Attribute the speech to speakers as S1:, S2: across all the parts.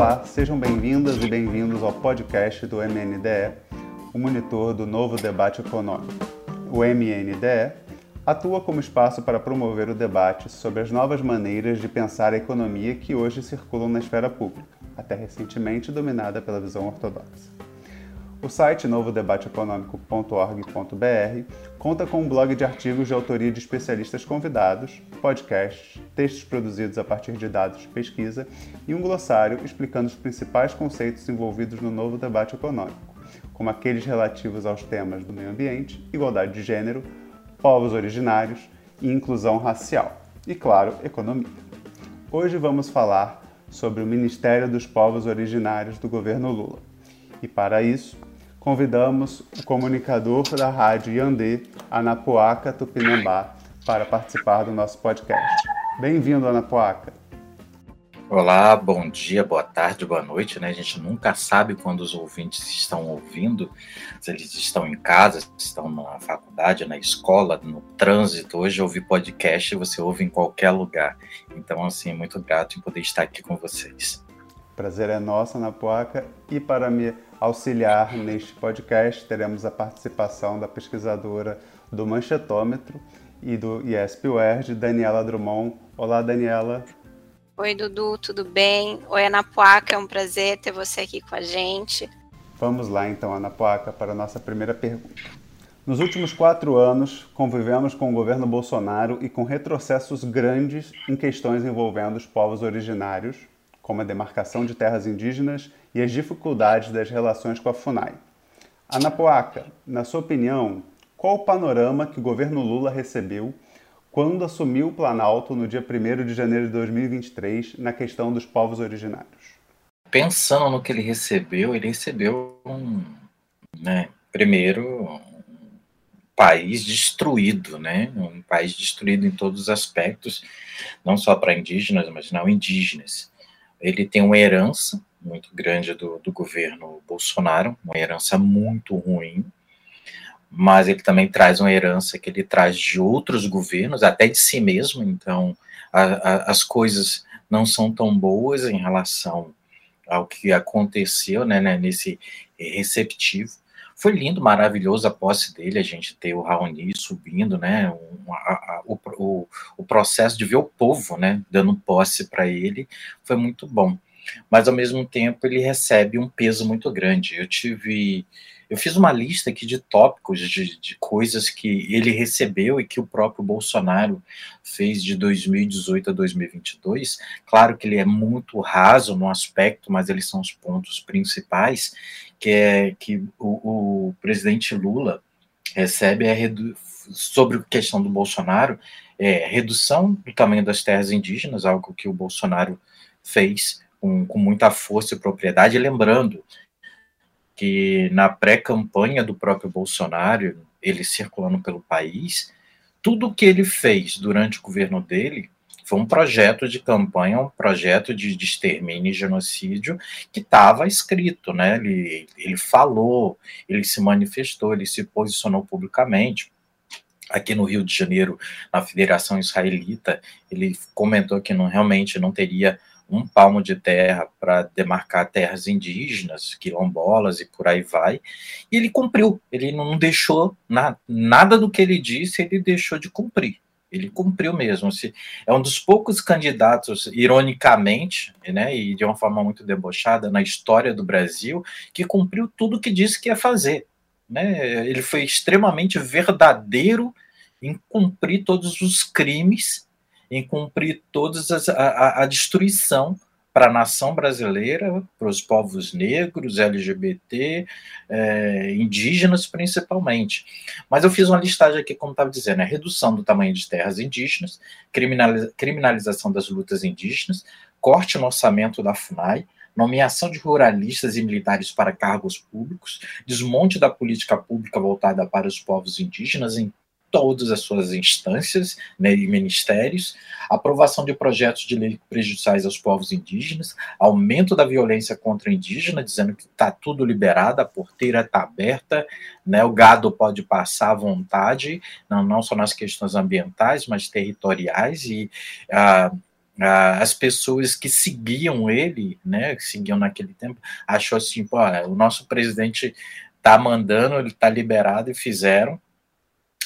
S1: Olá, sejam bem-vindas e bem-vindos ao podcast do MNDE, o monitor do novo debate econômico. O MNDE atua como espaço para promover o debate sobre as novas maneiras de pensar a economia que hoje circulam na esfera pública, até recentemente dominada pela visão ortodoxa. O site novodebateeconômico.org.br conta com um blog de artigos de autoria de especialistas convidados, podcasts, textos produzidos a partir de dados de pesquisa e um glossário explicando os principais conceitos envolvidos no novo debate econômico, como aqueles relativos aos temas do meio ambiente, igualdade de gênero, povos originários e inclusão racial. E, claro, economia. Hoje vamos falar sobre o Ministério dos Povos Originários do governo Lula. E para isso, convidamos o comunicador da rádio Yandê, Anapuaca Tupinambá, para participar do nosso podcast. Bem-vindo, Anapuaca.
S2: Olá, bom dia, boa tarde, boa noite, né? A gente nunca sabe quando os ouvintes estão ouvindo, se eles estão em casa, se estão na faculdade, na escola, no trânsito. Hoje ouvir podcast você ouve em qualquer lugar. Então, assim, muito grato em poder estar aqui com vocês.
S1: Prazer é nosso, Anapuaca, e para me auxiliar neste podcast, teremos a participação da pesquisadora do Manchetômetro e do IESP-UERJ, Daniela Drummond. Olá, Daniela.
S3: Oi, Dudu, tudo bem? Oi, Anapuaca, é um prazer ter você aqui com a gente.
S1: Vamos lá, então, Anapuaca, para a nossa primeira pergunta. Nos últimos quatro anos, convivemos com o governo Bolsonaro e com retrocessos grandes em questões envolvendo os povos originários, como a demarcação de terras indígenas e as dificuldades das relações com a FUNAI. Anapoaca, na sua opinião, qual o panorama que o governo Lula recebeu quando assumiu o Planalto no dia 1 de janeiro de 2023 na questão dos povos originários?
S2: Pensando no que ele recebeu, ele recebeu um, né, primeiro um país destruído, né, um país destruído em todos os aspectos, não só para indígenas, mas não indígenas. Ele tem uma herança muito grande do, do governo Bolsonaro, uma herança muito ruim, mas ele também traz uma herança que ele traz de outros governos, até de si mesmo, então a, a, as coisas não são tão boas em relação ao que aconteceu né, né, nesse receptivo. Foi lindo, maravilhoso a posse dele, a gente ter o Raoni subindo, né, um, a, a, o, o, o processo de ver o povo, né, dando posse para ele, foi muito bom mas ao mesmo tempo ele recebe um peso muito grande. Eu tive. Eu fiz uma lista aqui de tópicos, de, de coisas que ele recebeu e que o próprio Bolsonaro fez de 2018 a 2022. Claro que ele é muito raso no aspecto, mas eles são os pontos principais, que é que o, o presidente Lula recebe a redu sobre a questão do Bolsonaro, é, redução do tamanho das terras indígenas, algo que o Bolsonaro fez com, com muita força e propriedade, lembrando que na pré-campanha do próprio Bolsonaro, ele circulando pelo país, tudo que ele fez durante o governo dele foi um projeto de campanha, um projeto de, de extermínio e genocídio que estava escrito, né? Ele, ele falou, ele se manifestou, ele se posicionou publicamente. Aqui no Rio de Janeiro, na Federação Israelita, ele comentou que não, realmente não teria um palmo de terra para demarcar terras indígenas, quilombolas e por aí vai. E ele cumpriu, ele não deixou na, nada do que ele disse, ele deixou de cumprir. Ele cumpriu mesmo. É um dos poucos candidatos, ironicamente, né, e de uma forma muito debochada, na história do Brasil, que cumpriu tudo que disse que ia fazer. Né? Ele foi extremamente verdadeiro em cumprir todos os crimes em cumprir todas as, a, a destruição para a nação brasileira, para os povos negros, LGBT, é, indígenas principalmente. Mas eu fiz uma listagem aqui, como estava dizendo, a redução do tamanho de terras indígenas, criminaliza, criminalização das lutas indígenas, corte no orçamento da FUNAI, nomeação de ruralistas e militares para cargos públicos, desmonte da política pública voltada para os povos indígenas em todas as suas instâncias né, e ministérios, aprovação de projetos de lei prejudiciais aos povos indígenas, aumento da violência contra indígena, dizendo que está tudo liberado, a porteira está aberta, né, o gado pode passar à vontade, não, não só nas questões ambientais, mas territoriais, e ah, as pessoas que seguiam ele, né, que seguiam naquele tempo, achou assim, pô, o nosso presidente tá mandando, ele tá liberado e fizeram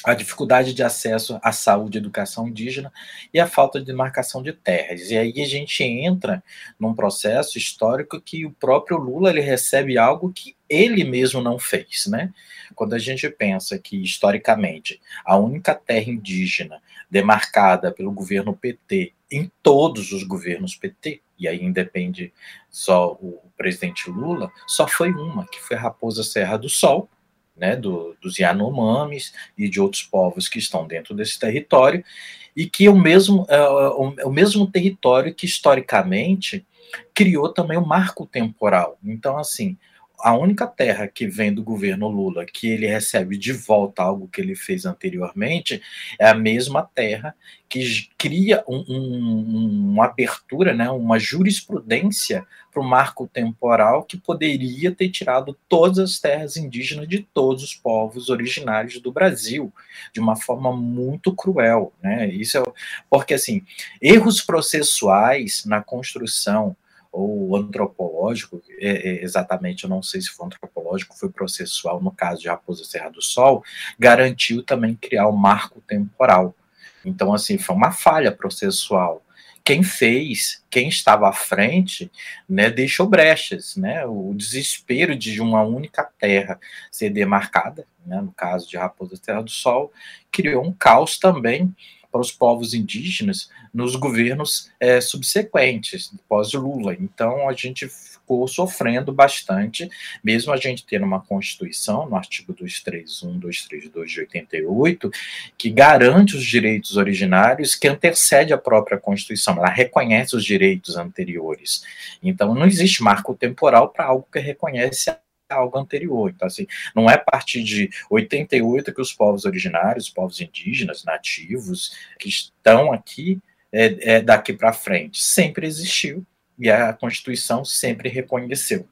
S2: a dificuldade de acesso à saúde e educação indígena e a falta de demarcação de terras. E aí a gente entra num processo histórico que o próprio Lula ele recebe algo que ele mesmo não fez, né? Quando a gente pensa que historicamente a única terra indígena demarcada pelo governo PT em todos os governos PT, e aí independe só o presidente Lula, só foi uma, que foi Raposa Serra do Sol, né, do, dos Yanomamis e de outros povos que estão dentro desse território, e que é o mesmo, é, o, o mesmo território que historicamente criou também o marco temporal. Então, assim, a única terra que vem do governo Lula que ele recebe de volta algo que ele fez anteriormente é a mesma terra que cria um, um, uma abertura, né, uma jurisprudência para o marco temporal que poderia ter tirado todas as terras indígenas de todos os povos originários do Brasil de uma forma muito cruel, né? Isso é porque assim erros processuais na construção ou antropológico, é, é, exatamente, eu não sei se foi antropológico, foi processual, no caso de Raposa Serra do Sol, garantiu também criar o um marco temporal. Então, assim, foi uma falha processual. Quem fez, quem estava à frente, né, deixou brechas, né, o desespero de uma única terra ser demarcada, né, no caso de Raposa Serra do Sol, criou um caos também para os povos indígenas nos governos é, subsequentes, pós-Lula. Então, a gente ficou sofrendo bastante, mesmo a gente tendo uma Constituição, no artigo 231, 232 de 88, que garante os direitos originários, que antecede a própria Constituição, ela reconhece os direitos anteriores. Então, não existe marco temporal para algo que reconhece algo anterior. Então, assim, não é a partir de 88 que os povos originários, os povos indígenas, nativos, que estão aqui é, é daqui para frente. Sempre existiu e a Constituição sempre reconheceu.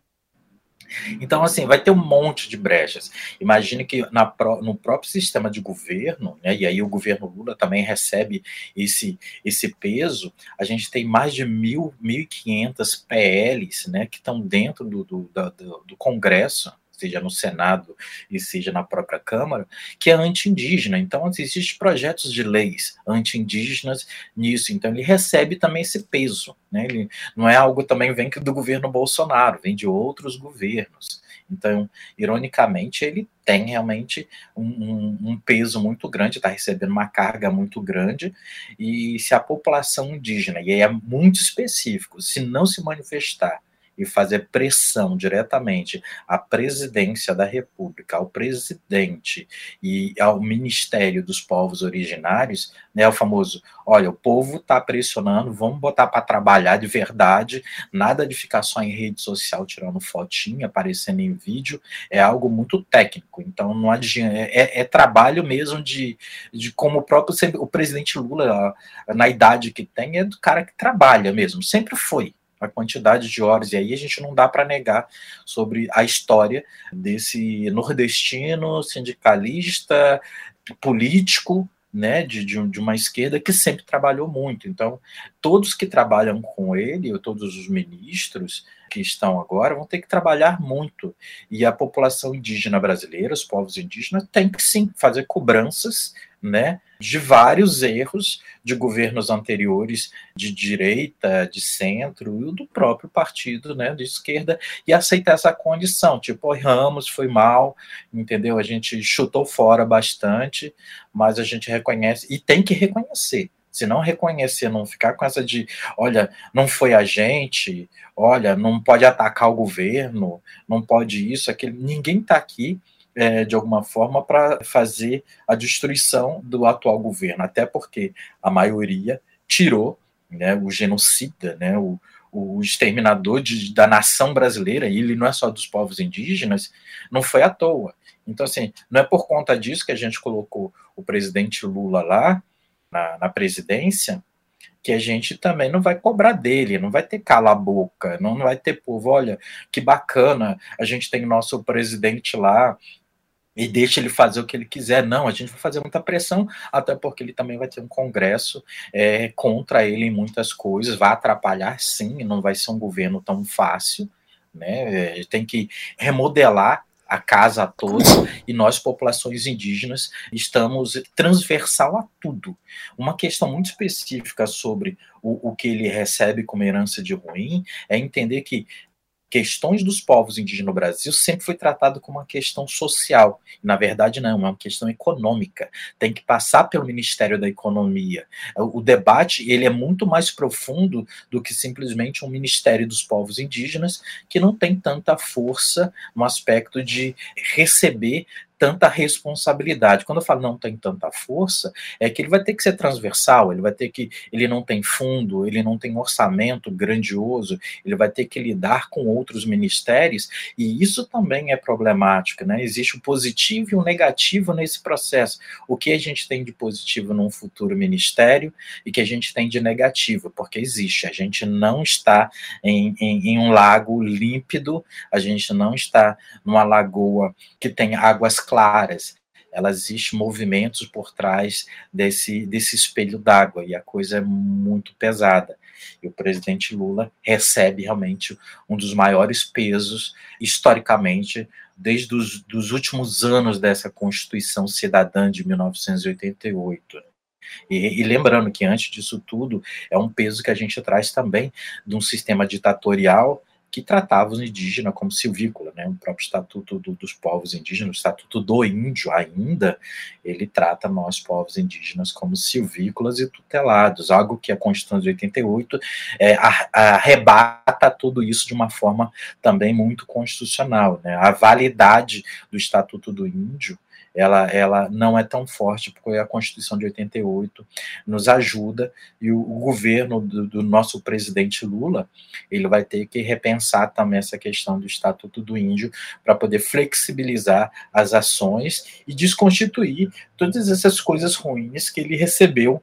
S2: Então, assim, vai ter um monte de brechas. Imagine que na, no próprio sistema de governo, né, e aí o governo Lula também recebe esse, esse peso, a gente tem mais de mil, 1.500 PLs né, que estão dentro do, do, do, do Congresso seja no Senado e seja na própria Câmara, que é anti-indígena. Então, existem projetos de leis anti-indígenas nisso. Então, ele recebe também esse peso. Né? Ele não é algo também vem do governo Bolsonaro, vem de outros governos. Então, ironicamente, ele tem realmente um, um, um peso muito grande, está recebendo uma carga muito grande, e se a população indígena, e aí é muito específico, se não se manifestar e fazer pressão diretamente à presidência da República, ao presidente e ao Ministério dos Povos Originários, né, o famoso, olha, o povo está pressionando, vamos botar para trabalhar de verdade, nada de ficar só em rede social tirando fotinha, aparecendo em vídeo, é algo muito técnico, então não adianta, é, é, é trabalho mesmo de, de como o próprio o presidente Lula, na idade que tem, é do cara que trabalha mesmo, sempre foi, a quantidade de horas, e aí a gente não dá para negar sobre a história desse nordestino, sindicalista, político, né, de, de, uma esquerda que sempre trabalhou muito. Então, todos que trabalham com ele, ou todos os ministros que estão agora, vão ter que trabalhar muito. E a população indígena brasileira, os povos indígenas, tem que sim fazer cobranças né, de vários erros de governos anteriores de direita, de centro e do próprio partido, né, de esquerda e aceitar essa condição, tipo, Ramos foi mal, entendeu? A gente chutou fora bastante, mas a gente reconhece e tem que reconhecer. Se não reconhecer, não ficar com essa de, olha, não foi a gente, olha, não pode atacar o governo, não pode isso, aquilo. Ninguém está aqui é, de alguma forma, para fazer a destruição do atual governo, até porque a maioria tirou né, o genocida, né, o, o exterminador de, da nação brasileira, e ele não é só dos povos indígenas, não foi à toa. Então, assim, não é por conta disso que a gente colocou o presidente Lula lá na, na presidência, que a gente também não vai cobrar dele, não vai ter cala a boca, não vai ter povo, olha, que bacana, a gente tem nosso presidente lá e deixa ele fazer o que ele quiser. Não, a gente vai fazer muita pressão, até porque ele também vai ter um congresso é, contra ele em muitas coisas, vai atrapalhar sim, não vai ser um governo tão fácil, né? É, tem que remodelar a casa toda e nós, populações indígenas, estamos transversal a tudo. Uma questão muito específica sobre o, o que ele recebe como herança de ruim é entender que questões dos povos indígenas no Brasil sempre foi tratado como uma questão social. Na verdade, não, é uma questão econômica. Tem que passar pelo Ministério da Economia. O debate ele é muito mais profundo do que simplesmente um Ministério dos Povos Indígenas, que não tem tanta força no aspecto de receber tanta responsabilidade. Quando eu falo não tem tanta força, é que ele vai ter que ser transversal, ele vai ter que. Ele não tem fundo, ele não tem orçamento grandioso, ele vai ter que lidar com outros ministérios, e isso também é problemático, né? Existe o positivo e o negativo nesse processo. O que a gente tem de positivo num futuro ministério e que a gente tem de negativo, porque existe. A gente não está em, em, em um lago límpido, a gente não está numa lagoa que tem águas claras claras, ela existe movimentos por trás desse, desse espelho d'água e a coisa é muito pesada. E o presidente Lula recebe realmente um dos maiores pesos historicamente desde os dos últimos anos dessa Constituição Cidadã de 1988. E, e, lembrando que antes disso tudo é um peso que a gente traz também de um sistema ditatorial que tratava os indígenas como silvícola, né? O próprio Estatuto do, dos Povos Indígenas, o Estatuto do Índio ainda, ele trata nós, povos indígenas, como silvícolas e tutelados, algo que a Constituição de 88 é, arrebata tudo isso de uma forma também muito constitucional, né? A validade do Estatuto do Índio ela, ela não é tão forte, porque a Constituição de 88 nos ajuda e o, o governo do, do, nosso presidente Lula, ele vai ter que repensar também essa questão do Estatuto do Índio para poder flexibilizar as ações e desconstituir todas essas coisas ruins que ele recebeu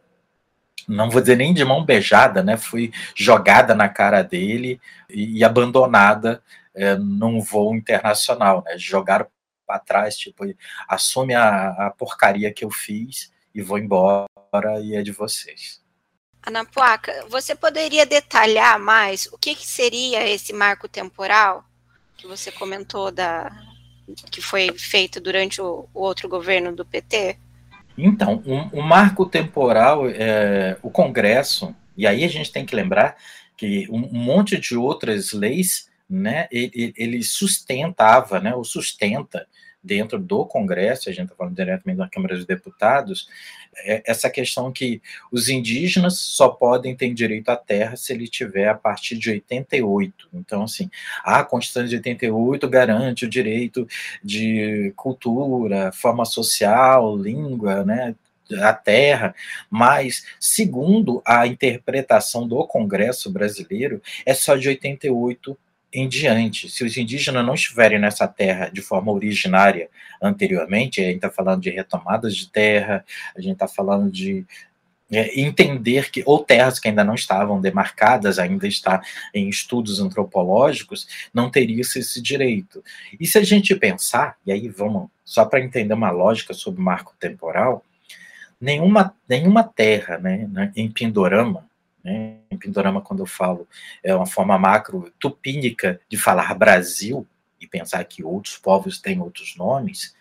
S2: não vou dizer nem de mão beijada, né? Foi jogada na cara dele e, e abandonada é, num voo internacional, né? Jogaram para trás, tipo, assume a, a porcaria que eu fiz e vou embora e é de vocês.
S3: Ana Puaca, você poderia detalhar mais o que, que seria esse marco temporal que você comentou da que foi feito durante o, o outro governo do PT?
S2: Então, o marco temporal, é, o Congresso, e aí a gente tem que lembrar que um, um monte de outras leis né, ele, ele sustentava, né, ou sustenta dentro do Congresso, a gente está falando diretamente da Câmara dos Deputados, essa questão que os indígenas só podem ter direito à terra se ele tiver a partir de 88. Então, assim, a Constituição de 88 garante o direito de cultura, forma social, língua, né, a terra, mas, segundo a interpretação do Congresso brasileiro, é só de 88 em diante, se os indígenas não estiverem nessa terra de forma originária anteriormente, a gente está falando de retomadas de terra, a gente está falando de é, entender que, ou terras que ainda não estavam demarcadas, ainda está em estudos antropológicos, não teria esse direito. E se a gente pensar, e aí vamos, só para entender uma lógica sobre marco temporal, nenhuma, nenhuma terra né, em Pindorama né? Em Pindorama, quando eu falo, é uma forma macro tupínica de falar Brasil e pensar que outros povos têm outros nomes.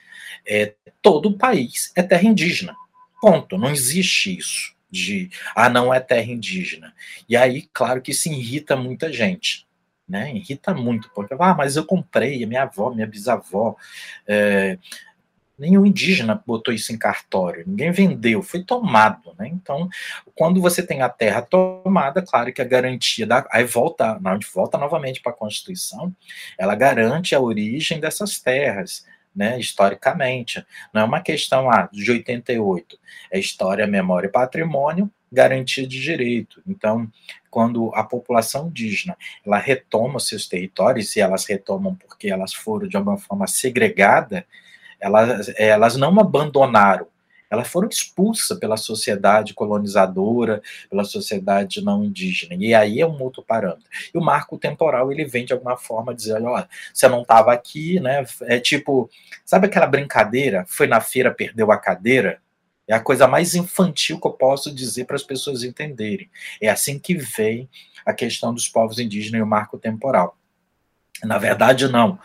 S2: É, todo o país é terra indígena. Ponto. Não existe isso de ah, não é terra indígena. E aí, claro que se irrita muita gente. Né, irrita muito, porque ah, mas eu comprei, minha avó, minha bisavó, é, nenhum indígena botou isso em cartório, ninguém vendeu, foi tomado, né? Então, quando você tem a terra tomada, claro que a garantia da aí volta, não, volta novamente para a Constituição, ela garante a origem dessas terras, né, historicamente. Não é uma questão ah, de 88, é história, memória e patrimônio, garantia de direito. Então, quando a população indígena ela retoma seus territórios, e elas retomam porque elas foram de alguma forma segregadas, elas, elas não abandonaram, elas foram expulsas pela sociedade colonizadora, pela sociedade não indígena. E aí é um outro parâmetro. E o marco temporal, ele vem de alguma forma dizer, olha, você não estava aqui, né? É tipo, sabe aquela brincadeira? Foi na feira, perdeu a cadeira? É a coisa mais infantil que eu posso dizer para as pessoas entenderem. É assim que vem a questão dos povos indígenas e o marco temporal. Na verdade, não.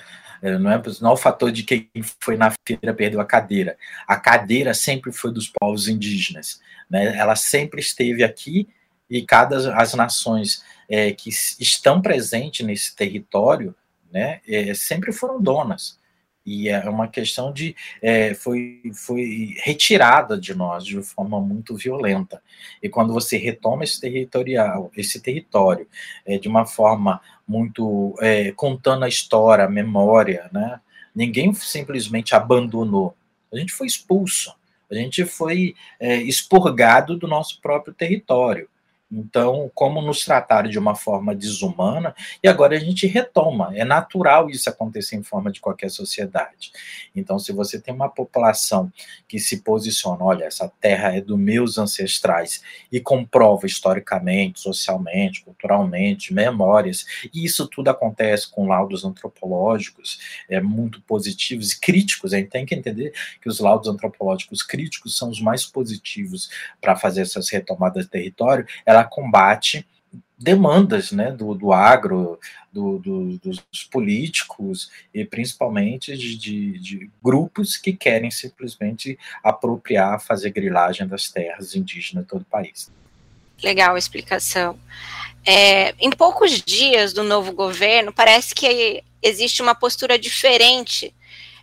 S2: É, não é, não é o fator de quem foi na feira perdeu a cadeira. A cadeira sempre foi dos povos indígenas. Né? Ela sempre esteve aqui e cada as nações é, que estão presentes nesse território né, é, sempre foram donas. E é uma questão de. É, foi, foi retirada de nós de forma muito violenta. E quando você retoma esse territorial, esse território, é, de uma forma muito. É, contando a história, a memória, né? Ninguém simplesmente abandonou. A gente foi expulso. A gente foi é, expurgado do nosso próprio território. Então, como nos trataram de uma forma desumana, e agora a gente retoma. É natural isso acontecer em forma de qualquer sociedade. Então, se você tem uma população que se posiciona, olha, essa terra é dos meus ancestrais, e comprova historicamente, socialmente, culturalmente, memórias, e isso tudo acontece com laudos antropológicos é, muito positivos e críticos. A gente tem que entender que os laudos antropológicos críticos são os mais positivos para fazer essas retomadas de território. Ela combate demandas né, do, do agro, do, do, dos políticos e principalmente de, de, de, grupos que querem simplesmente apropriar, fazer grilagem das terras indígenas de todo o país.
S3: Legal a explicação. É, em poucos dias do novo governo, parece que existe uma postura diferente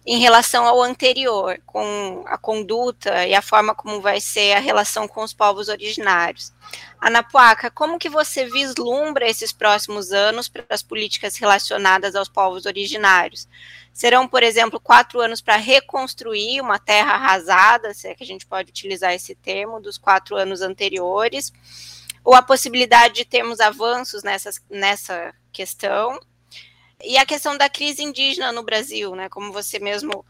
S3: em relação ao anterior, com a conduta e a forma como vai ser a relação com os povos originários. Anapuaca, como que você vislumbra esses próximos anos para as políticas relacionadas aos povos originários? Serão, por exemplo, quatro anos para reconstruir uma terra arrasada, se é que a gente pode utilizar esse termo, dos quatro anos anteriores, ou a possibilidade de termos avanços nessas, nessa questão? E a questão da crise indígena no Brasil, né? Como você mesmo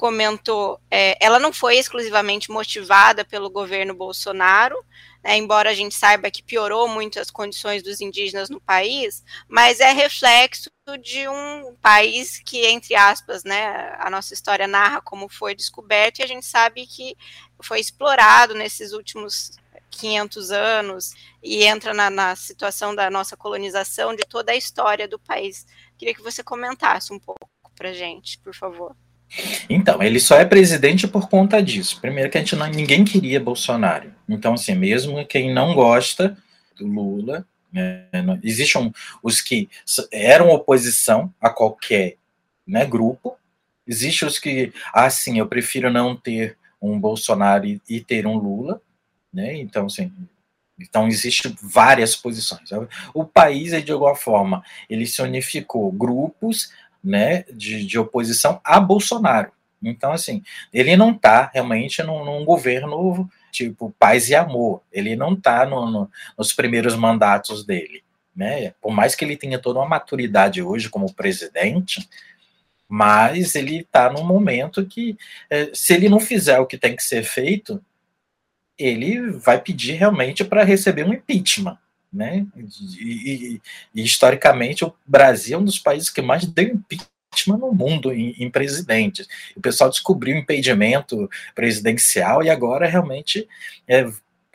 S3: comentou, é, ela não foi exclusivamente motivada pelo governo Bolsonaro, né, embora a gente saiba que piorou muito as condições dos indígenas no país, mas é reflexo de um país que, entre aspas, né, a nossa história narra como foi descoberto, e a gente sabe que foi explorado nesses últimos 500 anos e entra na, na situação da nossa colonização, de toda a história do país. Queria que você comentasse um pouco para gente, por favor.
S2: Então, ele só é presidente por conta disso. Primeiro que a gente não, ninguém queria Bolsonaro. Então, assim, mesmo quem não gosta do Lula, né, existem os que eram oposição a qualquer né, grupo, existem os que, ah, sim, eu prefiro não ter um Bolsonaro e, e ter um Lula, né? Então, assim, então, existem várias posições. O país, de alguma forma, ele se unificou grupos né, de, de oposição a Bolsonaro. Então, assim, ele não está realmente num, num, governo tipo paz e amor. Ele não está no, no, nos primeiros mandatos dele. Né? Por mais que ele tenha toda uma maturidade hoje como presidente, mas ele está num momento que, eh, se ele não fizer o que tem que ser feito, ele vai pedir realmente para receber um impeachment. Né? E, e, e, historicamente, o Brasil é um dos países que mais deu impeachment no mundo em, em presidentes. O pessoal descobriu o impedimento presidencial e agora realmente é,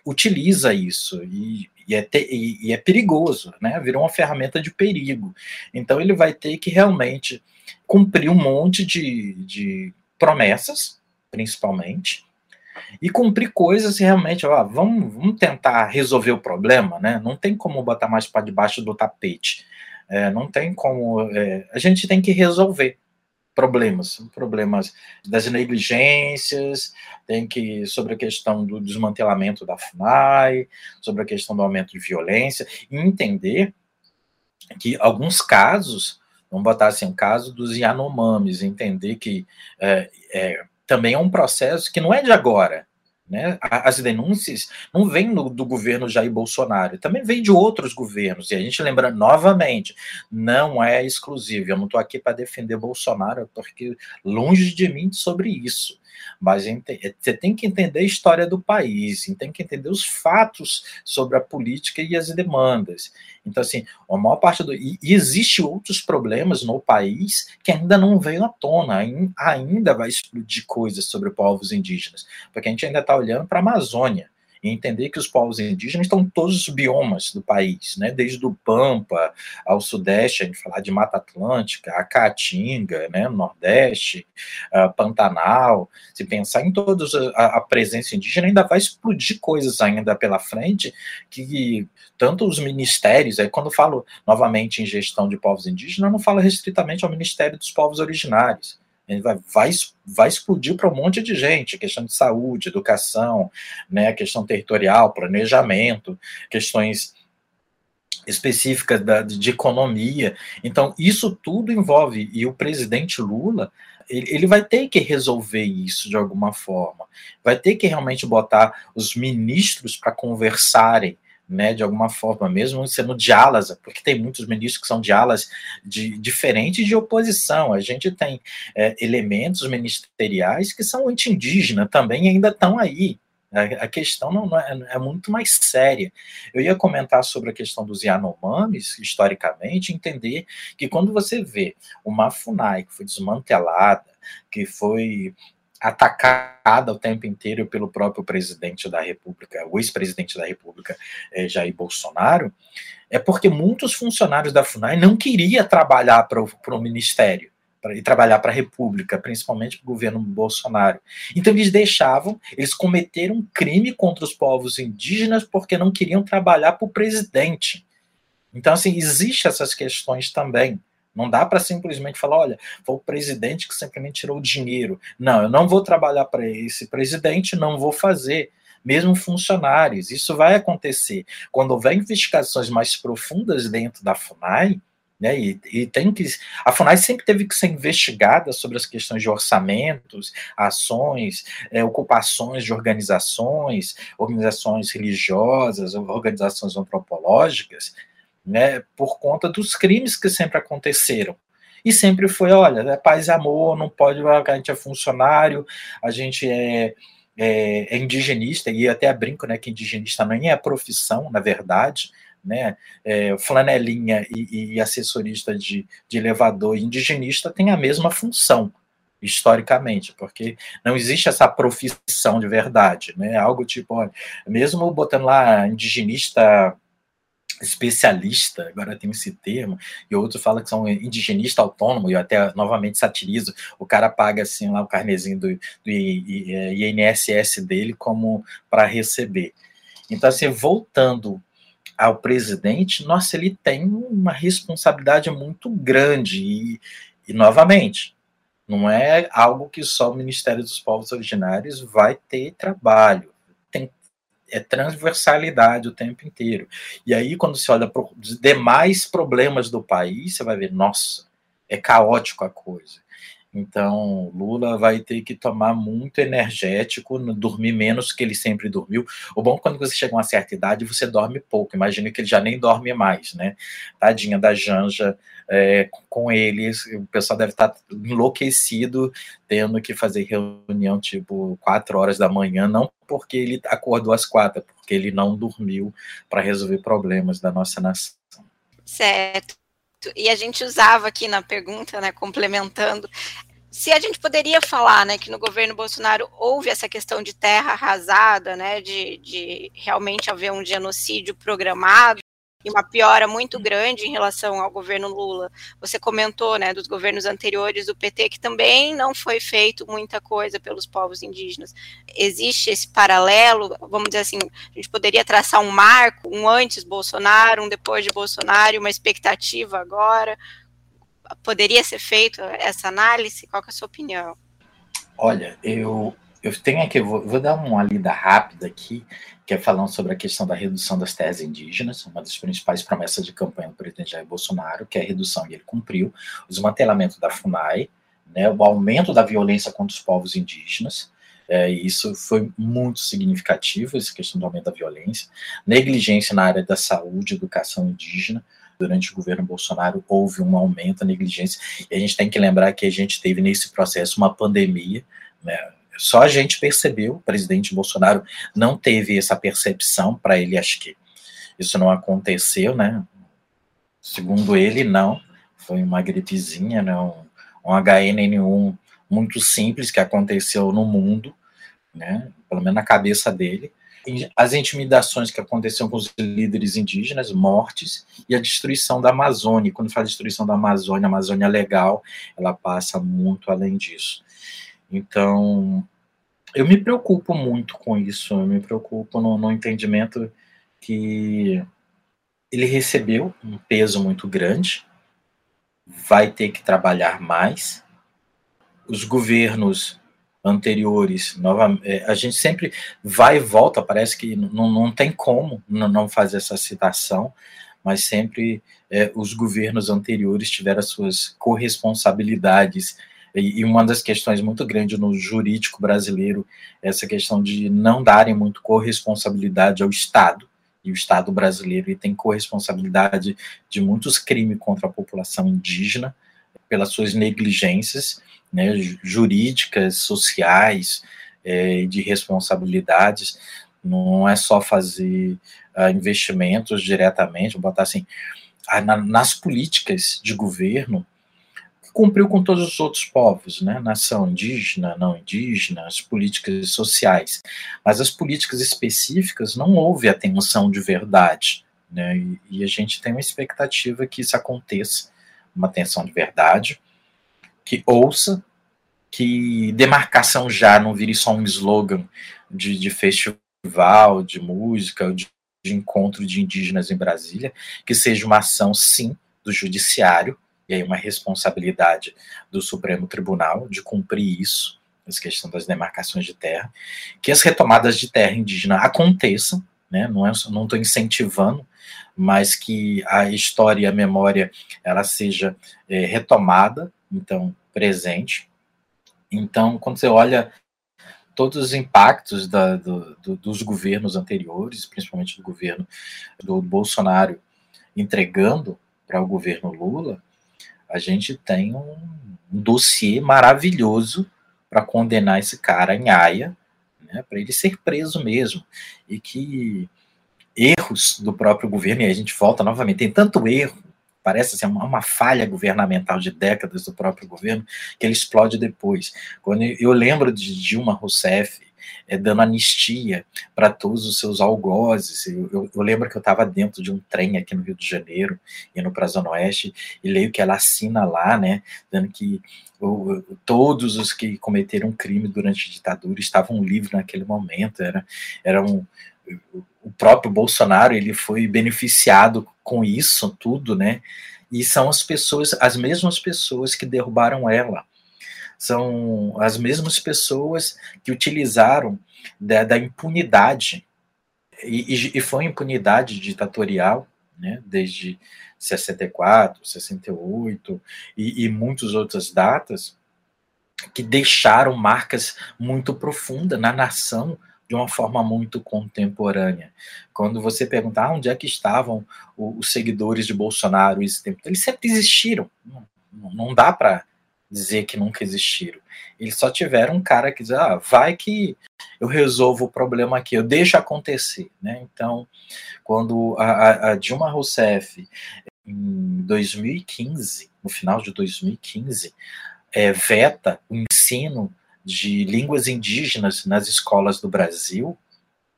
S2: utiliza isso. E, e é, te, e, é perigoso, né? Virou uma ferramenta de perigo. Então ele vai ter que realmente cumprir um monte de, de promessas, principalmente, e cumprir coisas realmente, ó, vamos, vamos tentar resolver o problema, né? Não tem como botar mais para debaixo do tapete. É, não tem como. É, a gente tem que resolver problemas, problemas das negligências, tem que sobre a questão do desmantelamento da FUNAI, sobre a questão do aumento de violência, e entender que alguns casos, vamos botar assim, o caso dos Yanomamis, entender que é, é, também é um processo que não é de agora. Né? As denúncias não vêm do, governo Jair Bolsonaro, também vem de outros governos. E a gente lembra novamente, não é exclusivo. Eu não estou aqui para defender Bolsonaro, porque longe de mim sobre isso. Mas você tem que entender a história do país, tem que entender os fatos sobre a política e as demandas. Então, assim, a maior parte do. E, e existe outros problemas no país que ainda não veio à tona, ainda vai explodir coisas sobre povos indígenas, porque a gente ainda está olhando para a Amazônia e entender que os povos indígenas estão em todos os biomas do país, né? desde o Pampa ao Sudeste, a gente falar de Mata Atlântica, a Caatinga, né? Nordeste, Pantanal, se pensar em todos a, a presença indígena, ainda vai explodir coisas ainda pela frente, que tanto os ministérios, aí quando falo novamente em gestão de povos indígenas, não falo restritamente ao Ministério dos Povos Originários, vai, vai, vai explodir para um monte de gente, questão de saúde, educação, né, questão territorial, planejamento, questões específicas da, de economia. Então, isso tudo envolve, e o presidente Lula, ele, ele vai ter que resolver isso de alguma forma, vai ter que realmente botar os ministros para conversarem, né, de alguma forma, mesmo sendo de alas, porque tem muitos ministros que são de alas de, diferentes de oposição. A gente tem é, elementos ministeriais que são anti-indígena também ainda estão aí. A, questão não, não é, é, muito mais séria. Eu ia comentar sobre a questão dos Yanomamis, historicamente, entender que quando você vê uma FUNAI que foi desmantelada, que foi atacada o tempo inteiro pelo próprio presidente da República, o ex-presidente da República, é, Jair Bolsonaro, é porque muitos funcionários da FUNAI não queriam trabalhar para o ministério e trabalhar para a República, principalmente para o governo Bolsonaro. Então eles deixavam, eles cometeram um crime contra os povos indígenas porque não queriam trabalhar para o presidente. Então, assim, existem essas questões também. Não dá para simplesmente falar, olha, foi o presidente que simplesmente tirou o dinheiro. Não, eu não vou trabalhar para esse presidente, não vou fazer. Mesmo funcionários, isso vai acontecer. Quando houver investigações mais profundas dentro da FUNAI, né, e, e, tem que. A FUNAI sempre teve que ser investigada sobre as questões de orçamentos, ações, é, ocupações de organizações, organizações religiosas, organizações antropológicas, né, por conta dos crimes que sempre aconteceram. E sempre foi, olha, é paz e amor, não pode, a gente é funcionário, a gente é, é, é indigenista, e até brinco, né, que indigenista nem é profissão, na verdade, né, é, flanelinha e, e assessorista de, de elevador indigenista tem a mesma função, historicamente, porque não existe essa profissão de verdade, né? Algo tipo, olha, mesmo botando lá indigenista especialista, agora tem esse termo, e outro fala que são indigenista autônomo, e eu até novamente satirizo, o cara paga assim lá o carnezinho do, do INSS dele como para receber. Então, assim, voltando ao presidente, nossa, ele tem uma responsabilidade muito grande, e, e novamente, não é algo que só o Ministério dos Povos Originários vai ter trabalho é transversalidade o tempo inteiro. E aí, quando você olha para os demais problemas do país, você vai ver, nossa, é caótico a coisa. Então, Lula vai ter que tomar muito energético, dormir menos que ele sempre dormiu. O bom é quando você chega a uma certa idade, você dorme pouco. Imagina que ele já nem dorme mais, né? Tadinha da Janja é, com eles, o pessoal deve estar enlouquecido, tendo que fazer reunião tipo quatro horas da manhã, não porque ele acordou às quatro, porque ele não dormiu para resolver problemas da nossa nação.
S3: Certo. E a gente usava aqui na pergunta, né, complementando, se a gente poderia falar, né, que no governo Bolsonaro houve essa questão de terra arrasada, né, de, de realmente haver um genocídio programado, e uma piora muito grande em relação ao governo Lula. Você comentou, né, dos governos anteriores do PT que também não foi feito muita coisa pelos povos indígenas. Existe esse paralelo, vamos dizer assim, a gente poderia traçar um marco, um antes Bolsonaro, um depois de Bolsonaro, uma expectativa agora. Poderia ser feito essa análise? Qual é a sua opinião?
S2: Olha, eu eu tenho aqui, vou, vou, dar uma lida rápida aqui, que é falando sobre a questão da redução das terras indígenas, uma das principais promessas de campanha do presidente Jair Bolsonaro, que é a redução, e ele cumpriu, o desmantelamento da FUNAI, né, o aumento da violência contra os povos indígenas, é, isso foi muito significativo, essa questão do aumento da violência, negligência na área da saúde, educação indígena, durante o governo Bolsonaro houve um aumento da negligência, e a gente tem que lembrar que a gente teve nesse processo uma pandemia, né, só a gente percebeu, o presidente Bolsonaro não teve essa percepção, para ele acho que isso não aconteceu, né? Segundo ele, não, foi uma gripezinha, não, um HNN1 muito simples que aconteceu no mundo, né? Pelo menos na cabeça dele as intimidações que aconteceram com os líderes indígenas, mortes, e a destruição da Amazônia. Quando fala destruição da Amazônia, a Amazônia legal, ela passa muito além disso. Então, eu me preocupo muito com isso, eu me preocupo no, no entendimento que ele recebeu um peso muito grande, vai ter que trabalhar mais. Os governos anteriores, nova, é, a gente sempre vai e volta, parece que não, não tem como não fazer essa citação, mas sempre é, os governos anteriores tiveram as suas corresponsabilidades. E, uma das questões muito grandes no jurídico brasileiro é essa questão de não darem muito corresponsabilidade ao Estado. E o Estado brasileiro tem corresponsabilidade de muitos crimes contra a população indígena pelas suas negligências né, jurídicas, sociais, é, de responsabilidades. Não é só fazer uh, investimentos diretamente, botar assim, na, nas políticas de governo, cumpriu com todos os outros povos, né? Nação indígena, não indígena, as políticas sociais. Mas as políticas específicas não houve atenção de verdade, né? E, e a gente tem uma expectativa que isso aconteça, uma atenção de verdade, que ouça, que demarcação já não vire só um slogan de, de festival, de música, de, de encontro de indígenas em Brasília, que seja uma ação, sim, do judiciário, e aí uma responsabilidade do Supremo Tribunal de cumprir isso, essa questão das demarcações de terra, que as retomadas de terra indígena aconteçam, né, não estou é, incentivando, mas que a história e a memória ela seja é, retomada, então, presente. Então, quando você olha todos os impactos da, do, do, dos governos anteriores, principalmente do governo do Bolsonaro, entregando para o governo Lula, a gente tem um, um dossiê maravilhoso para condenar esse cara em Haia, né, para ele ser preso mesmo, e que erros do próprio governo, e a gente volta novamente, tem tanto erro parece ser uma, uma, falha governamental de décadas do próprio governo, que ele explode depois. Quando eu lembro de Dilma Rousseff é, dando anistia para todos os seus algozes. Eu, eu, eu lembro que eu estava dentro de um trem aqui no Rio de Janeiro, indo para a Zona Oeste, e leio que ela assina lá, né, dando que o, todos os que cometeram crime durante a ditadura estavam livres naquele momento. Era, era um, o próprio Bolsonaro ele foi beneficiado com isso tudo, né? E são as pessoas, as mesmas pessoas que derrubaram ela. São as mesmas pessoas que utilizaram da, da impunidade. E, e, foi impunidade ditatorial, né? Desde 64, 68 e, e muitas outras datas que deixaram marcas muito profundas na nação de uma forma muito contemporânea. Quando você perguntar ah, onde é que estavam os seguidores de Bolsonaro esse tempo, eles sempre existiram. Não, não dá para dizer que nunca existiram. Eles só tiveram um cara que diz, ah, vai que eu resolvo o problema aqui, eu deixo acontecer. Né? Então, quando a, a Dilma Rousseff, em 2015, no final de 2015, é, veta o ensino de línguas indígenas nas escolas do Brasil,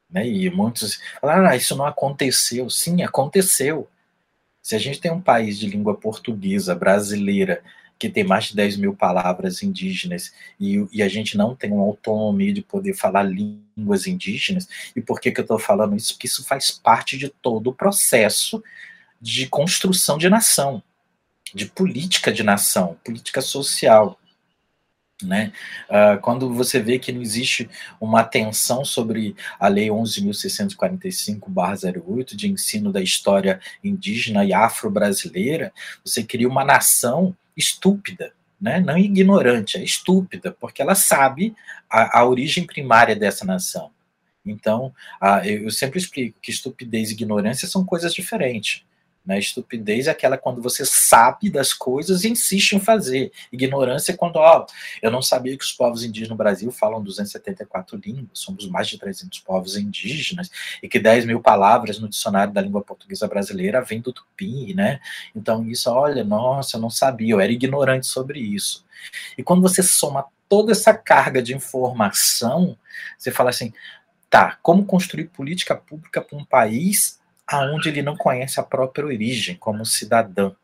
S2: né? E muitos falaram, ah, isso não aconteceu. Sim, aconteceu. Se a gente tem um país de língua portuguesa brasileira que tem mais de 10 mil palavras indígenas e, e, a gente não tem uma autonomia de poder falar línguas indígenas. E por que, que eu estou falando isso? Porque isso faz parte de todo o processo de construção de nação, de política de nação, política social. Né? Uh, quando você vê que não existe uma atenção sobre a Lei 11.645-08 de ensino da história indígena e afro-brasileira, você cria uma nação estúpida, né? não ignorante, é estúpida, porque ela sabe a, a origem primária dessa nação. Então, uh, eu sempre explico que estupidez e ignorância são coisas diferentes. Né? Estupidez é aquela quando você sabe das coisas e insiste em fazer. Ignorância é quando, ó, eu não sabia que os povos indígenas no Brasil falam 274 línguas, somos mais de 300 povos indígenas, e que 10 mil palavras no dicionário da língua portuguesa brasileira vêm do tupi, né? Então, isso, olha, nossa, eu não sabia, eu era ignorante sobre isso. E quando você soma toda essa carga de informação, você fala assim, tá, como construir política pública para um país aonde ele não conhece a própria origem como cidadão,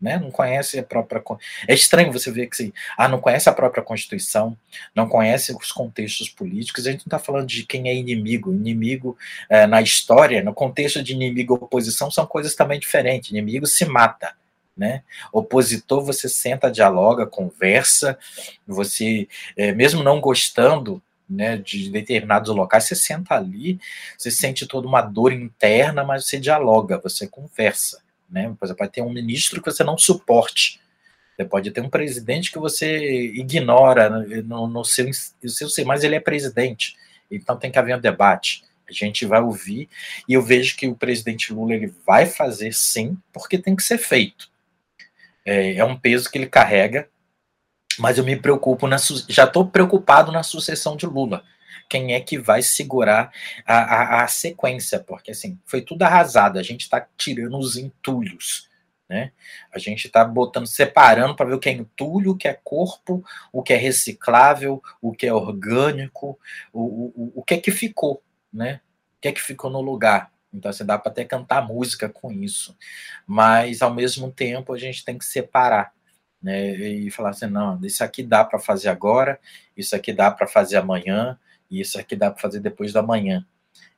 S2: né? Não conhece a própria. É estranho você ver que assim, ah, não conhece a própria Constituição, não conhece os contextos políticos. A gente não está falando de quem é inimigo. Inimigo é, na história, no contexto de inimigo oposição, são coisas também diferentes. Inimigo se mata. Né? Opositor, você senta, dialoga, conversa, você, é, mesmo não gostando né, de determinados locais, você senta ali, você sente toda uma dor interna, mas você dialoga, você conversa. Né? Por pode ter um ministro que você não suporte, você pode ter um presidente que você ignora no, no seu, no seu mas ele é presidente, então tem que haver um debate. A gente vai ouvir e eu vejo que o presidente Lula ele vai fazer sim, porque tem que ser feito. É, é um peso que ele carrega, mas eu me preocupo na já estou preocupado na sucessão de Lula. Quem é que vai segurar a, a, a sequência? Porque assim, foi tudo arrasado, a gente está tirando os entulhos. Né? A gente está botando, separando para ver o que é entulho, o que é corpo, o que é reciclável, o que é orgânico, o, o, o que é que ficou, né? O que é que ficou no lugar. Então, assim, dá para até cantar música com isso. Mas, ao mesmo tempo, a gente tem que separar né, e falar assim, não, isso aqui dá para fazer agora, isso aqui dá para fazer amanhã, e isso aqui dá para fazer depois da manhã.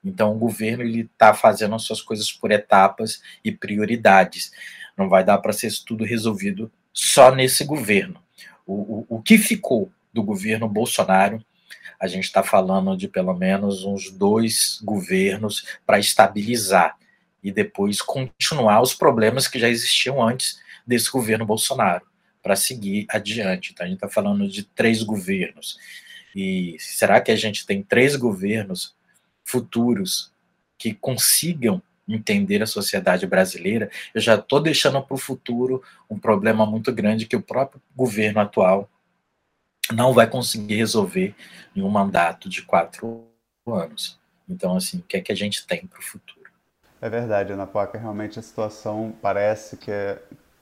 S2: Então, o governo ele está fazendo as suas coisas por etapas e prioridades. Não vai dar para ser tudo resolvido só nesse governo. O, o, o que ficou do governo Bolsonaro, a gente está falando de pelo menos uns dois governos para estabilizar e depois continuar os problemas que já existiam antes desse governo Bolsonaro para seguir adiante. Então, a gente está falando de três governos. E será que a gente tem três governos futuros que consigam entender a sociedade brasileira? Eu já estou deixando para o futuro um problema muito grande que o próprio governo atual não vai conseguir resolver em um mandato de quatro anos. Então, assim, o que é que a gente tem para o futuro?
S1: É verdade, Ana Paca, realmente a situação parece que é,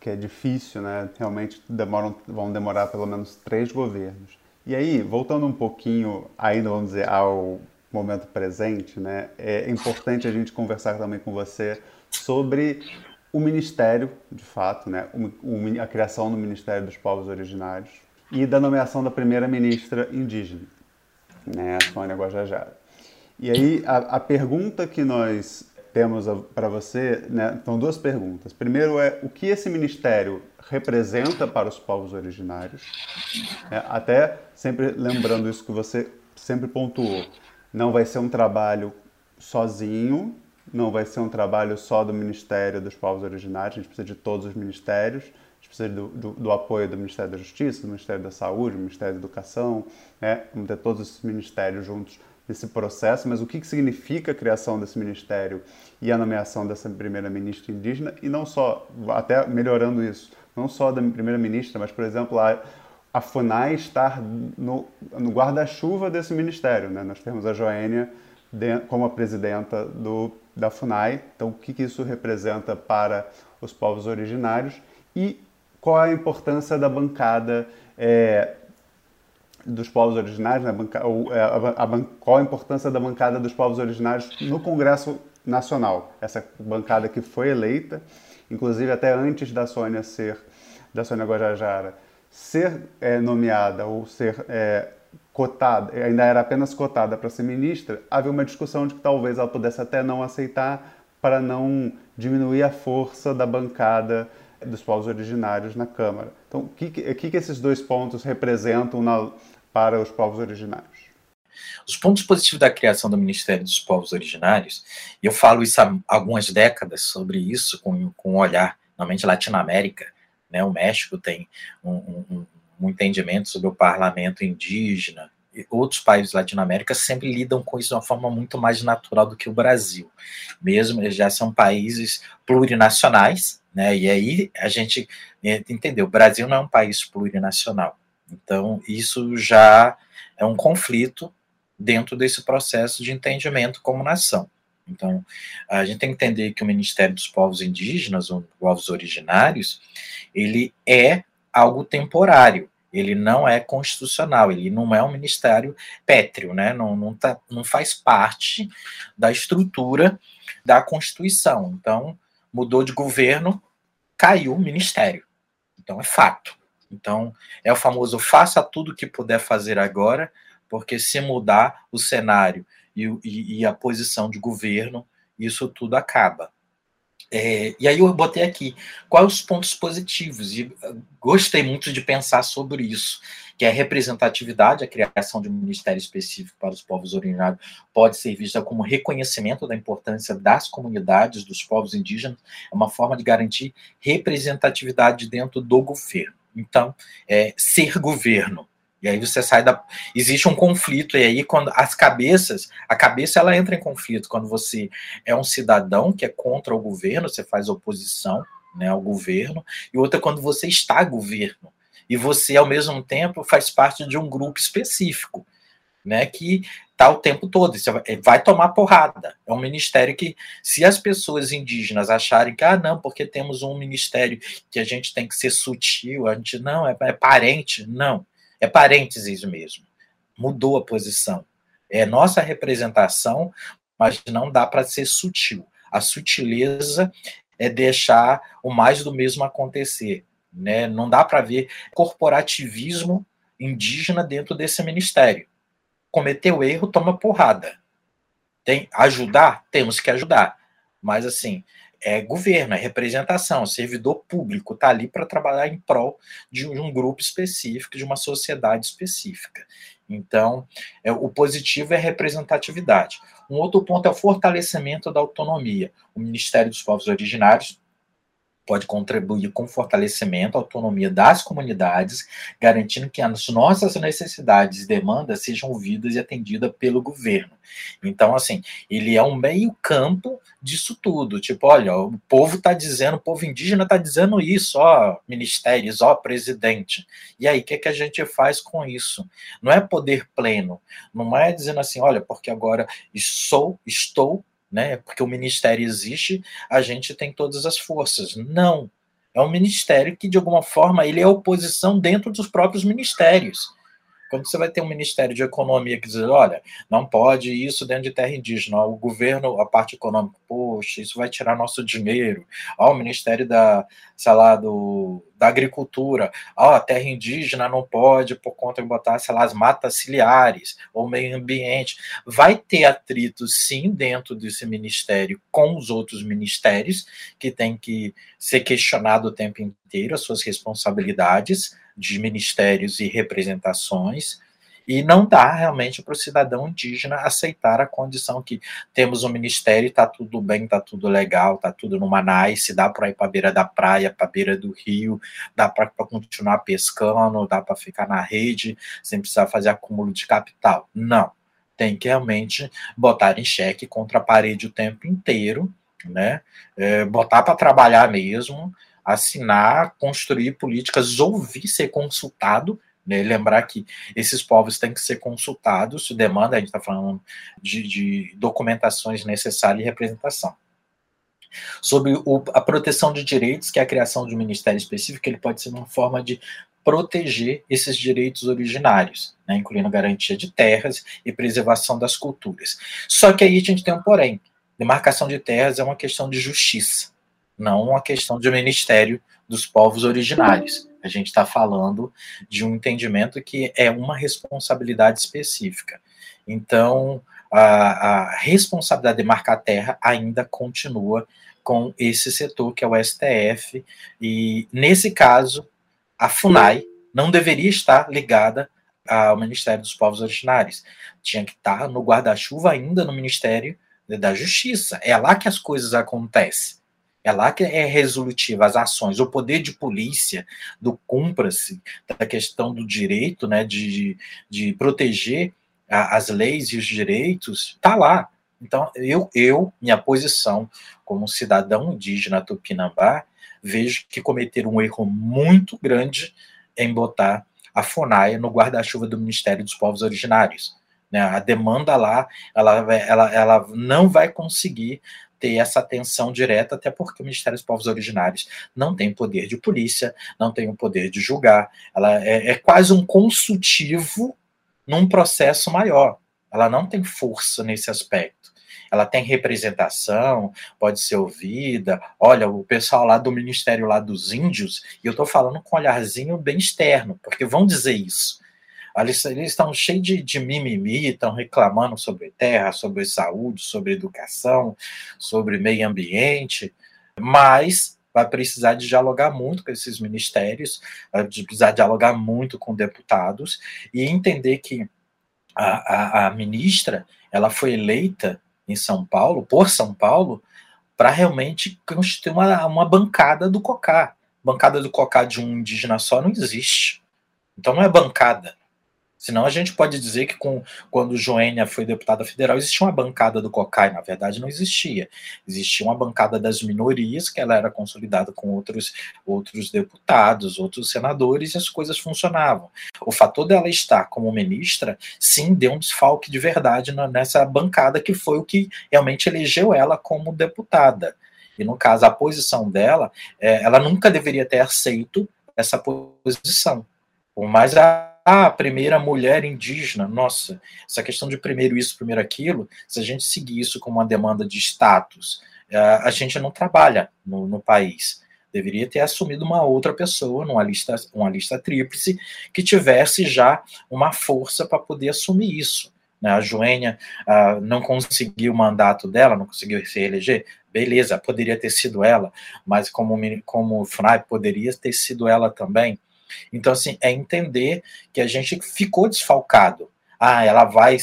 S1: que é difícil, né? Realmente demoram, vão demorar pelo menos três governos. E aí, voltando um pouquinho, ainda vamos dizer, ao momento presente, né? É importante a gente conversar também com você sobre o Ministério, de fato, né? A criação do Ministério dos Povos Originários e da nomeação da primeira-ministra indígena, né? Sônia Guajajara. E aí, a, a pergunta que nós temos para você, né, são duas perguntas. Primeiro é o que esse ministério representa para os povos originários, é, até sempre lembrando isso que você sempre pontuou, não vai ser um trabalho sozinho, não vai ser um trabalho só do Ministério dos Povos Originários, a gente precisa de todos os ministérios, a gente precisa do, do, do apoio do Ministério da Justiça, do Ministério da Saúde, do Ministério da Educação, né? vamos ter todos esses ministérios juntos desse processo, mas o que, que significa a criação desse ministério e a nomeação dessa primeira-ministra indígena, e não só, até melhorando isso, não só da primeira-ministra, mas, por exemplo, a, a FUNAI estar no, no guarda-chuva desse ministério. Né? Nós temos a Joênia de, como a presidenta do, da FUNAI, então o que, que isso representa para os povos originários e qual a importância da bancada é, dos povos originários, né, é, a, a, qual a importância da bancada dos povos originários no Congresso Nacional. Essa bancada que foi eleita, inclusive até antes da Sônia ser, da Sônia Guajajara ser é, nomeada ou ser é, cotada, ainda era apenas cotada para ser ministra, havia uma discussão de que talvez ela pudesse até não aceitar para não diminuir a força da bancada dos povos originários na Câmara. Então, o que, que, que esses dois pontos representam na, para os povos originários?
S2: Os pontos positivos da criação do Ministério dos Povos Originários, e eu falo isso há algumas décadas sobre isso, com, com um olhar, normalmente Latinoamérica, né, o México tem um, um, um entendimento sobre o parlamento indígena, outros países da Latinoamérica sempre lidam com isso de uma forma muito mais natural do que o Brasil. Mesmo eles já são países plurinacionais, né? E aí a gente é, entendeu, o Brasil não é um país plurinacional. Então, isso já é um conflito dentro desse processo de entendimento como nação. Então, a gente tem que entender que o Ministério dos Povos Indígenas, ou povos originários, ele é algo temporário ele não é constitucional, ele não é um ministério pétreo, né? não, não, tá, não faz parte da estrutura da Constituição. Então, mudou de governo, caiu o ministério. Então, é fato. Então, é o famoso faça tudo o que puder fazer agora, porque se mudar o cenário e, e, e a posição de governo, isso tudo acaba. É, e aí eu botei aqui quais os pontos positivos, e ah, gostei muito de pensar sobre isso, que é a representatividade, a criação de um ministério específico para os povos originários pode ser vista como reconhecimento da importância das comunidades dos povos indígenas, é uma forma de garantir representatividade dentro do governo. Então, é, ser governo e aí você sai da. Existe um conflito, e aí quando as cabeças, a cabeça ela entra em conflito quando você é um cidadão que é contra o governo, você faz oposição né, ao governo, e outra quando você está governo. E você, ao mesmo tempo, faz parte de um grupo específico, né? Que está o tempo todo, você vai tomar porrada. É um ministério que, se as pessoas indígenas acharem que, ah, não, porque temos um ministério que a gente tem que ser sutil, a gente não, é, é parente, não é parênteses mesmo. Mudou a posição. É nossa representação, mas não dá para ser sutil. A sutileza é deixar o mais do mesmo acontecer. Né? Não dá para ver corporativismo indígena dentro desse ministério. Cometeu erro, toma porrada. Tem ajudar, temos que ajudar. Mas assim, é governo, é representação, servidor público está ali para trabalhar em prol de um grupo específico, de uma sociedade específica. Então, é, o positivo é a representatividade. Um outro ponto é o fortalecimento da autonomia. O Ministério dos Povos Originários pode contribuir com o fortalecimento, autonomia das comunidades, garantindo que as nossas necessidades e demandas sejam ouvidas e atendidas pelo governo. Então, assim, ele é um meio campo disso tudo. Tipo, olha, o povo está dizendo, o povo indígena está dizendo isso, ó, ministérios, ó, presidente. E aí, o que, é que a gente faz com isso? Não é poder pleno, não é dizendo assim, olha, porque agora sou, estou né? Porque o ministério existe, a gente tem todas as forças. Não. É um ministério que, de alguma forma, ele é oposição dentro dos próprios ministérios. Quando você vai ter um Ministério de Economia que diz, olha, não pode isso dentro de terra indígena, o governo, a parte econômica, poxa, isso vai tirar nosso dinheiro. Ó, o Ministério da, sei lá, do, da Agricultura, ó, a terra indígena não pode por conta de botar, sei lá, as matas ciliares, ou meio ambiente. Vai ter atrito, sim, dentro desse ministério com os outros ministérios, que tem que ser questionado o tempo inteiro as suas responsabilidades, de ministérios e representações, e não dá realmente para o cidadão indígena aceitar a condição que temos um ministério, está tudo bem, está tudo legal, está tudo numa nice, dá para ir para a beira da praia, para a beira do rio, dá para continuar pescando, dá para ficar na rede sem precisar fazer acúmulo de capital. Não. Tem que realmente botar em xeque contra a parede o tempo inteiro, né? É, botar para trabalhar mesmo, assinar, construir políticas, ouvir, ser consultado, né? lembrar que esses povos têm que ser consultados, se demanda, a gente está falando de, de, documentações necessárias e representação. Sobre o, a proteção de direitos, que é a criação de um ministério específico, ele pode ser uma forma de proteger esses direitos originários, né, incluindo garantia de terras e preservação das culturas. Só que aí a gente tem um porém. Demarcação de terras é uma questão de justiça não uma questão de ministério dos povos originários. A gente está falando de um entendimento que é uma responsabilidade específica. Então, a, a responsabilidade de marcar terra ainda continua com esse setor, que é o STF, e nesse caso, a FUNAI não deveria estar ligada ao Ministério dos Povos Originários. Tinha que estar no guarda-chuva ainda no Ministério da Justiça. É lá que as coisas acontecem. É lá que é resolutiva as ações, o poder de polícia, do cumpra-se, da questão do direito, né, de, de proteger a, as leis e os direitos, está lá. Então, eu, eu, minha posição como cidadão indígena tupinambá, vejo que cometeram um erro muito grande em botar a FUNAI no guarda-chuva do Ministério dos Povos Originários. Né? A demanda lá, ela, ela, ela não vai conseguir ter essa atenção direta, até porque o Ministério dos Povos Originários não tem poder de polícia, não tem o poder de julgar, ela é, é quase um consultivo num processo maior. Ela não tem força nesse aspecto. Ela tem representação, pode ser ouvida. Olha, o pessoal lá do Ministério lá dos Índios, e eu estou falando com um olharzinho bem externo, porque vão dizer isso. Eles, estão cheios de, de mimimi, estão reclamando sobre terra, sobre saúde, sobre educação, sobre meio ambiente, mas vai precisar de dialogar muito com esses ministérios, vai precisar dialogar muito com deputados e entender que a, a, a ministra ela foi eleita em São Paulo, por São Paulo, para realmente constituir uma, uma bancada do COCA. Bancada do COCA de um indígena só não existe. Então não é bancada. Senão a gente pode dizer que com, quando Joênia foi deputada federal existia uma bancada do COCAI, na verdade não existia. Existia uma bancada das minorias, que ela era consolidada com outros, outros deputados, outros senadores, e as coisas funcionavam. O fator dela estar como ministra, sim, deu um desfalque de verdade nessa bancada, que foi o que realmente elegeu ela como deputada. E no caso, a posição dela, é, ela nunca deveria ter aceito essa posição. Por mais a a primeira mulher indígena, nossa, essa questão de primeiro isso, primeiro aquilo, se a gente seguir isso como uma demanda de status, eh, a gente não trabalha no, no país. Deveria ter assumido uma outra pessoa numa lista, uma lista tríplice que tivesse já uma força para poder assumir isso. Né? A Joênia uh, não conseguiu o mandato dela, não conseguiu se eleger, beleza, poderia ter sido ela, mas como, como FUNAI poderia ter sido ela também. Então, assim, é entender que a gente ficou desfalcado. Ah, ela vai,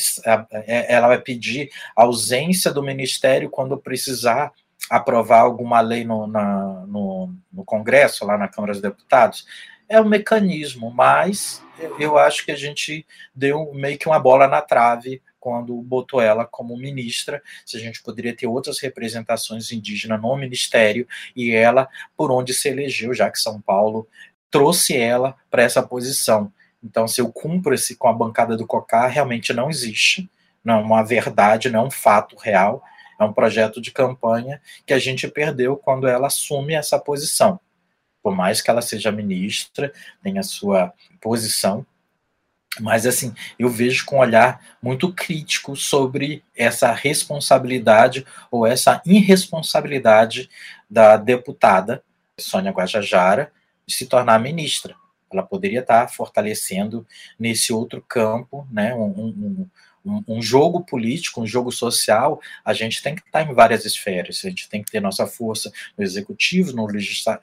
S2: é, ela vai pedir ausência do ministério quando precisar aprovar alguma lei no, na, no, no Congresso, lá na Câmara dos Deputados. É um mecanismo, mas eu acho que a gente deu meio que uma bola na trave quando botou ela como ministra, se a gente poderia ter outras representações indígenas no ministério e ela por onde se elegeu, já que São Paulo trouxe ela para essa posição. Então, se eu cumpro esse com a bancada do COCA, realmente não existe, não é uma verdade, não é um fato real, é um projeto de campanha que a gente perdeu quando ela assume essa posição. Por mais que ela seja ministra, tenha sua posição, mas assim, eu vejo com um olhar muito crítico sobre essa responsabilidade ou essa irresponsabilidade da deputada Sônia Guajajara, se tornar ministra. Ela poderia estar fortalecendo nesse outro campo, né, um, um, um, jogo político, um jogo social. A gente tem que estar em várias esferas. A gente tem que ter nossa força no executivo, no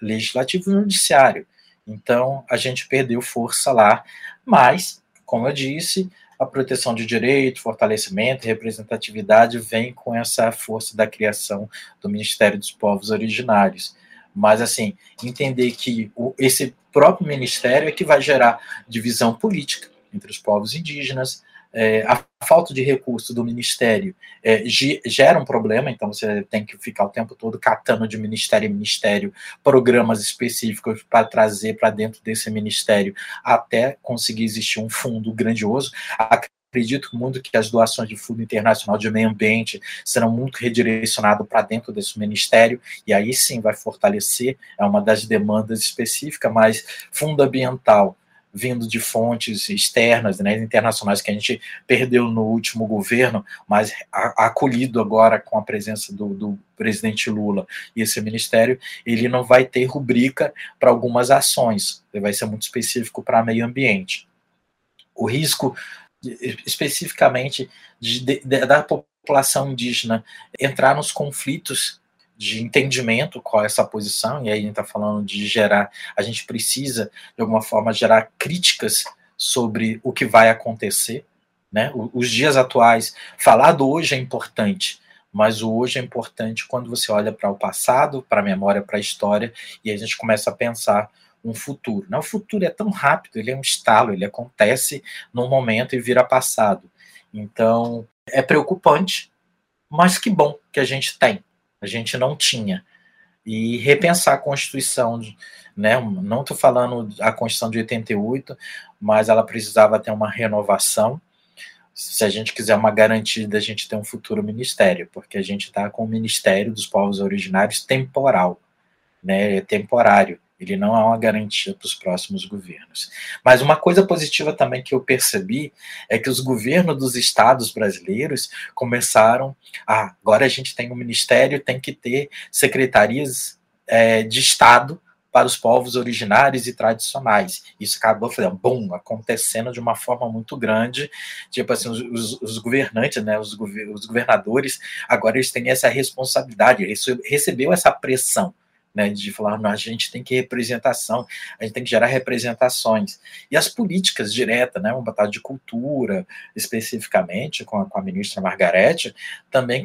S2: legislativo e no judiciário. Então, a gente perdeu força lá, mas, como eu disse, a proteção de direito, fortalecimento representatividade vem com essa força da criação do Ministério dos Povos Originários. Mas, assim, entender que o, esse próprio ministério é que vai gerar divisão política entre os povos indígenas, é, a falta de recurso do ministério é, gera um problema, então você tem que ficar o tempo todo catando de ministério em ministério programas específicos para trazer para dentro desse ministério até conseguir existir um fundo grandioso. A acredito muito que as doações de Fundo Internacional de Meio Ambiente serão muito redirecionadas para dentro desse ministério, e aí sim vai fortalecer, é uma das demandas específicas, mas fundo ambiental vindo de fontes externas, né, internacionais, que a gente perdeu no último governo, mas acolhido agora com a presença do, do presidente Lula e esse ministério, ele não vai ter rubrica para algumas ações, ele vai ser muito específico para meio ambiente. O risco especificamente de, de, da população indígena entrar nos conflitos de entendimento qual é essa posição, e aí a gente está falando de gerar, a gente precisa, de alguma forma, gerar críticas sobre o que vai acontecer. Né? Os dias atuais, falar do hoje é importante, mas o hoje é importante quando você olha para o passado, para a memória, para a história, e a gente começa a pensar um futuro. Não, o futuro é tão rápido, ele é um estalo, ele acontece num momento e vira passado. Então, é preocupante, mas que bom que a gente tem. A gente não tinha. E repensar a Constituição, né? Não estou falando a Constituição de 88, mas ela precisava ter uma renovação se a gente quiser uma garantia da gente ter um futuro ministério, porque a gente está com o Ministério dos Povos Originários temporal, né? É temporário. Ele não é uma garantia para os próximos governos. Mas uma coisa positiva também que eu percebi é que os governos dos estados brasileiros começaram a. Agora a gente tem um ministério, tem que ter secretarias é, de Estado para os povos originários e tradicionais. Isso acabou bom, acontecendo de uma forma muito grande. Tipo assim, os, os governantes, né, os, governadores, agora eles têm essa responsabilidade, recebeu essa pressão né, de falar, a gente tem que representação, a gente tem que gerar representações. E as políticas diretas, né, uma batalha de cultura, especificamente, com a, com a ministra Margarete, também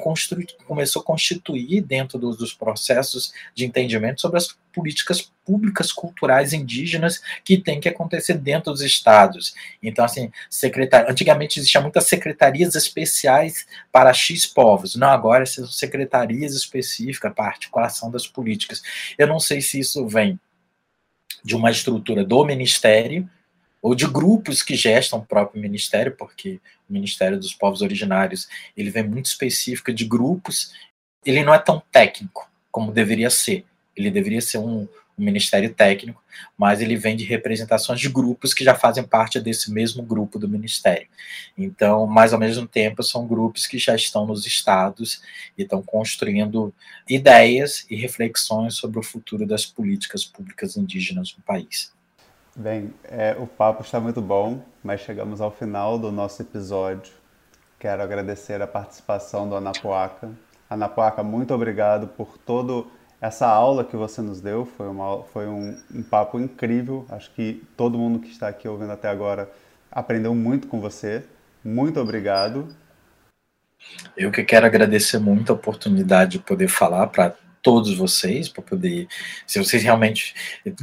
S2: começou a constituir dentro do, dos processos de entendimento sobre as políticas públicas culturais indígenas que tem que acontecer dentro dos estados. Então, assim, secretar... antigamente existiam muitas secretarias especiais para X povos. Não, agora são secretarias específicas para articulação das políticas. Eu não sei se isso vem de uma estrutura do ministério ou de grupos que gestam o próprio ministério, porque o Ministério dos Povos Originários ele vem muito específico de grupos, ele não é tão técnico como deveria ser. Ele deveria ser um, um ministério técnico, mas ele vem de representações de grupos que já fazem parte desse mesmo grupo do ministério. Então, mas ao mesmo tempo, são grupos que já estão nos estados e estão construindo ideias e reflexões sobre o futuro das políticas públicas indígenas no país.
S1: Bem, é, o papo está muito bom, mas chegamos ao final do nosso episódio. Quero agradecer a participação do Anapuaca. Anapuaca, muito obrigado por todo essa aula que você nos deu foi, uma, foi um, um, papo incrível. Acho que todo mundo que está aqui ouvindo até agora aprendeu muito com você. Muito obrigado.
S2: Eu que quero agradecer muito a oportunidade de poder falar para todos vocês, para poder, se vocês realmente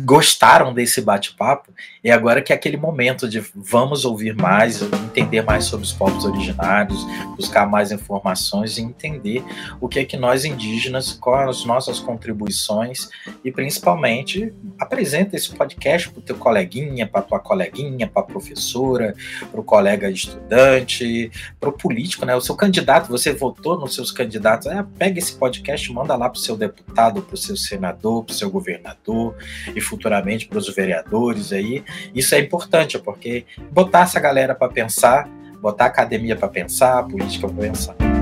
S2: gostaram desse bate-papo, é agora que é aquele momento de vamos ouvir mais, entender mais sobre os povos originários, buscar mais informações e entender o que é que nós indígenas, quais as nossas contribuições e principalmente apresenta esse podcast para o teu coleguinha, para tua coleguinha, para a professora, para o colega estudante, para o político, né? O seu candidato, você votou nos seus candidatos, é, pega esse podcast, manda lá para o seu deputado, para o seu senador, para o seu governador e futuramente para os vereadores aí. Isso é importante, porque botar essa galera para pensar, botar a academia para pensar, a política para pensar.